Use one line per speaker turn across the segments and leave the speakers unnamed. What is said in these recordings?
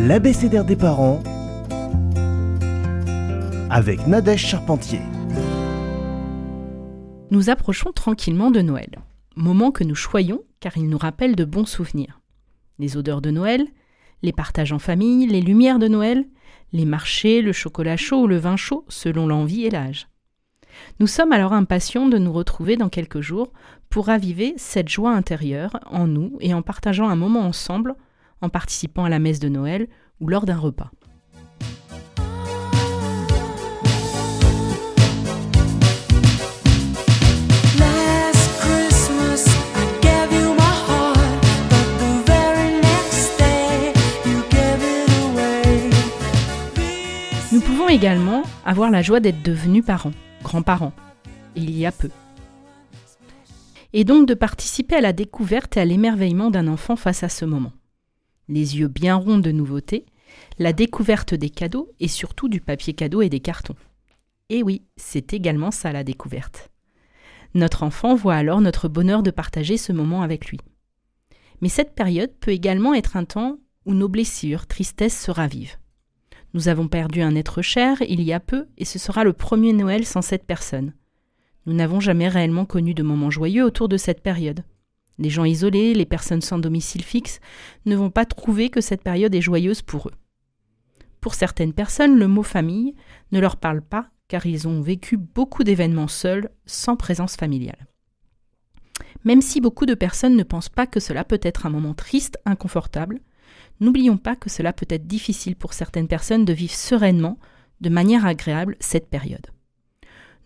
l'abécédaire des parents avec Nadège Charpentier.
Nous approchons tranquillement de Noël, moment que nous choyons car il nous rappelle de bons souvenirs. Les odeurs de Noël, les partages en famille, les lumières de Noël, les marchés, le chocolat chaud ou le vin chaud selon l'envie et l'âge. Nous sommes alors impatients de nous retrouver dans quelques jours pour raviver cette joie intérieure en nous et en partageant un moment ensemble, en participant à la messe de Noël ou lors d'un repas. Nous pouvons également avoir la joie d'être devenus parents, grands-parents, il y a peu. Et donc de participer à la découverte et à l'émerveillement d'un enfant face à ce moment. Les yeux bien ronds de nouveautés, la découverte des cadeaux et surtout du papier cadeau et des cartons. Et oui, c'est également ça la découverte. Notre enfant voit alors notre bonheur de partager ce moment avec lui. Mais cette période peut également être un temps où nos blessures, tristesses se ravivent. Nous avons perdu un être cher il y a peu et ce sera le premier Noël sans cette personne. Nous n'avons jamais réellement connu de moments joyeux autour de cette période. Les gens isolés, les personnes sans domicile fixe ne vont pas trouver que cette période est joyeuse pour eux. Pour certaines personnes, le mot famille ne leur parle pas car ils ont vécu beaucoup d'événements seuls, sans présence familiale. Même si beaucoup de personnes ne pensent pas que cela peut être un moment triste, inconfortable, n'oublions pas que cela peut être difficile pour certaines personnes de vivre sereinement, de manière agréable, cette période.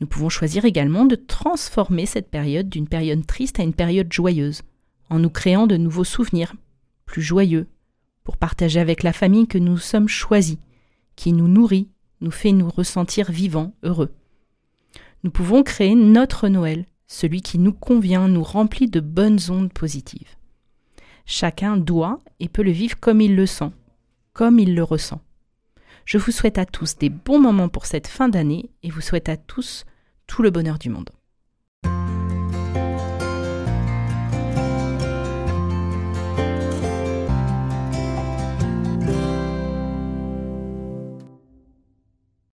Nous pouvons choisir également de transformer cette période d'une période triste à une période joyeuse, en nous créant de nouveaux souvenirs, plus joyeux, pour partager avec la famille que nous sommes choisis, qui nous nourrit, nous fait nous ressentir vivants, heureux. Nous pouvons créer notre Noël, celui qui nous convient, nous remplit de bonnes ondes positives. Chacun doit et peut le vivre comme il le sent, comme il le ressent. Je vous souhaite à tous des bons moments pour cette fin d'année et vous souhaite à tous tout le bonheur du monde.